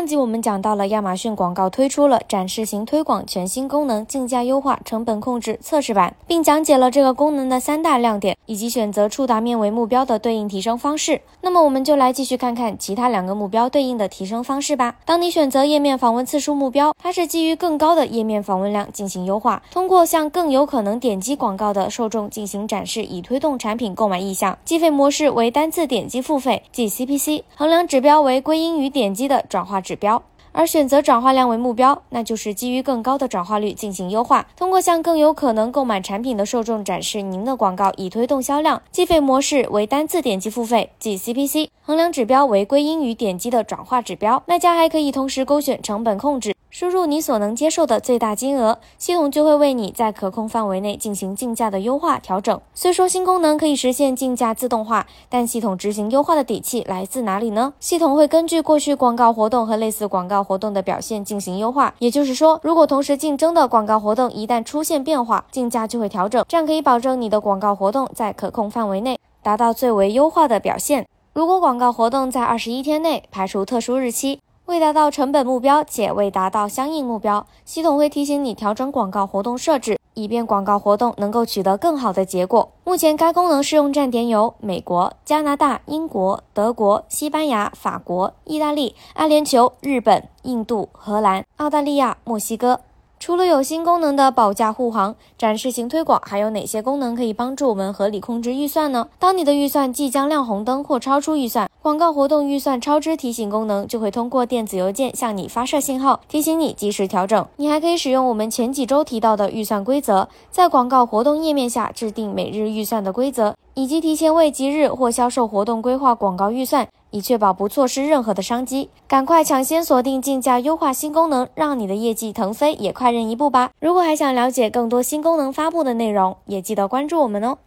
上集我们讲到了亚马逊广告推出了展示型推广全新功能竞价优化成本控制测试版，并讲解了这个功能的三大亮点以及选择触达面为目标的对应提升方式。那么我们就来继续看看其他两个目标对应的提升方式吧。当你选择页面访问次数目标，它是基于更高的页面访问量进行优化，通过向更有可能点击广告的受众进行展示，以推动产品购买意向。计费模式为单次点击付费，即 CPC。衡量指标为归因于点击的转化指标。而选择转化量为目标，那就是基于更高的转化率进行优化，通过向更有可能购买产品的受众展示您的广告，以推动销量。计费模式为单次点击付费，即 CPC。衡量指标为归因于点击的转化指标。卖家还可以同时勾选成本控制。输入你所能接受的最大金额，系统就会为你在可控范围内进行竞价的优化调整。虽说新功能可以实现竞价自动化，但系统执行优化的底气来自哪里呢？系统会根据过去广告活动和类似广告活动的表现进行优化。也就是说，如果同时竞争的广告活动一旦出现变化，竞价就会调整，这样可以保证你的广告活动在可控范围内，达到最为优化的表现。如果广告活动在二十一天内排除特殊日期。未达到成本目标且未达到相应目标，系统会提醒你调整广告活动设置，以便广告活动能够取得更好的结果。目前该功能适用站点有美国、加拿大、英国、德国、西班牙、法国、意大利、阿联酋、日本、印度、荷兰、澳大利亚、墨西哥。除了有新功能的保驾护航、展示型推广，还有哪些功能可以帮助我们合理控制预算呢？当你的预算即将亮红灯或超出预算，广告活动预算超支提醒功能就会通过电子邮件向你发射信号，提醒你及时调整。你还可以使用我们前几周提到的预算规则，在广告活动页面下制定每日预算的规则，以及提前为即日或销售活动规划广告预算。以确保不错失任何的商机，赶快抢先锁定竞价优化新功能，让你的业绩腾飞，也快人一步吧！如果还想了解更多新功能发布的内容，也记得关注我们哦。